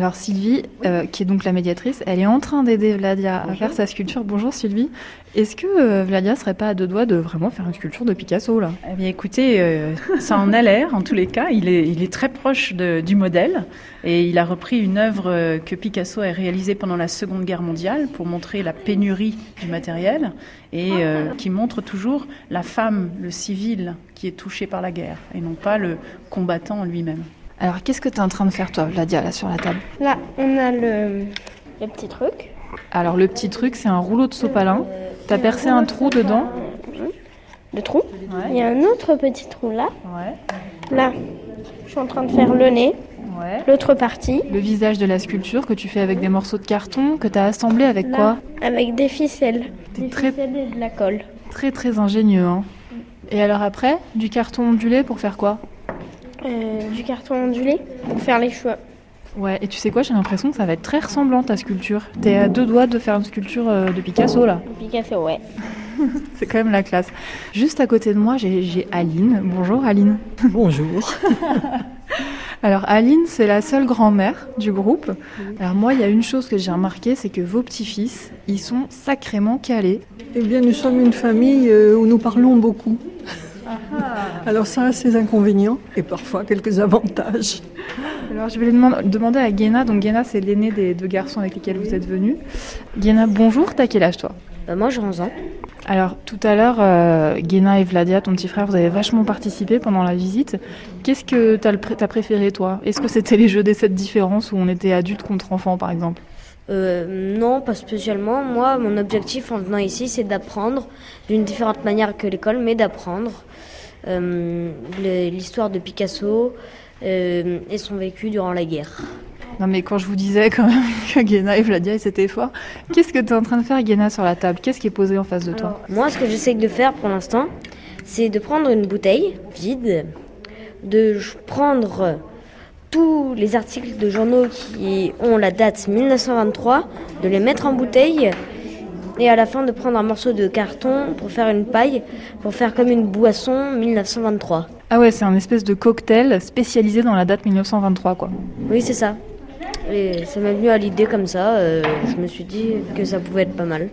Alors Sylvie, euh, qui est donc la médiatrice, elle est en train d'aider Vladia à faire sa sculpture. Bonjour Sylvie. Est-ce que euh, Vladia serait pas à deux doigts de vraiment faire une sculpture de Picasso là? Eh bien écoutez, euh, ça en a l'air en tous les cas. Il est, il est très proche de- du modèle et il a repris une œuvre que Picasso a réalisée pendant la Seconde Guerre mondiale pour montrer la pénurie du matériel et euh, qui montre toujours la femme, le civil qui est touché par la guerre et non pas le combattant lui-même. Alors qu'est-ce que tu es en train de faire toi, Vladia, là sur la table? Là, on a le, le petit truc. Alors le petit truc, c'est un rouleau de sopalin. T'as percé un trou dedans. Le trou. Il y a un autre petit trou là. Ouais, Là, je suis en train de faire le nez, ouais. l'autre partie, Le visage de la sculpture que tu fais avec des morceaux de carton que t'as assemblé avec quoi? avec des ficelles. Des très- ficelles et de la colle. Très très ingénieux. Hein. Et alors après, du carton ondulé pour faire quoi? Euh, du carton ondulé pour faire les cheveux. Ouais, et tu sais quoi, j'ai l'impression que ça va être très ressemblant ta sculpture. T'es à deux doigts de faire une sculpture euh, de Picasso là. Picasso, ouais. C'est quand même la classe. Juste à côté de moi, j'ai Aline. Bonjour Aline. Bonjour. Alors Aline, c'est la seule grand-mère du groupe. Alors moi, il y a une chose que j'ai remarqué, c'est que vos petits-fils, ils sont sacrément calés. Eh bien, nous sommes une famille euh, où nous parlons beaucoup. Alors ça a ses inconvénients et parfois quelques avantages. Alors je vais demander à Guéna. Donc Guéna, c'est l'aîné des deux garçons avec lesquels vous êtes venus. Guéna, bonjour. T'as quel âge toi? Moi, j'ai 11 ans. Alors tout à l'heure, euh, Guéna et Vladia, ton petit frère, vous avez vachement participé pendant la visite. Qu'est-ce que pré- t'as préféré toi? Est-ce que c'était les jeux des sept différences où on était adulte contre enfant par exemple? Euh, non, pas spécialement. Moi, mon objectif en venant ici, c'est d'apprendre d'une différente manière que l'école, mais d'apprendre euh, l'histoire de Picasso euh, et son vécu durant la guerre. Non mais quand je vous disais quand même que Guéna et Vladia ils étaient forts, qu'est-ce que tu es en train de faire Guéna sur la table? Qu'est-ce qui est posé en face de toi? Moi, ce que j'essaie de faire pour l'instant, c'est de prendre une bouteille vide, de prendre tous les articles de journaux qui ont la date 1923, de les mettre en bouteille et à la fin de prendre un morceau de carton pour faire une paille, pour faire comme une boisson 1923. Ah ouais, c'est un espèce de cocktail spécialisé dans la date 1923 quoi. Oui, c'est ça. Et ça m'est venu à l'idée comme ça, euh, je me suis dit que ça pouvait être pas mal.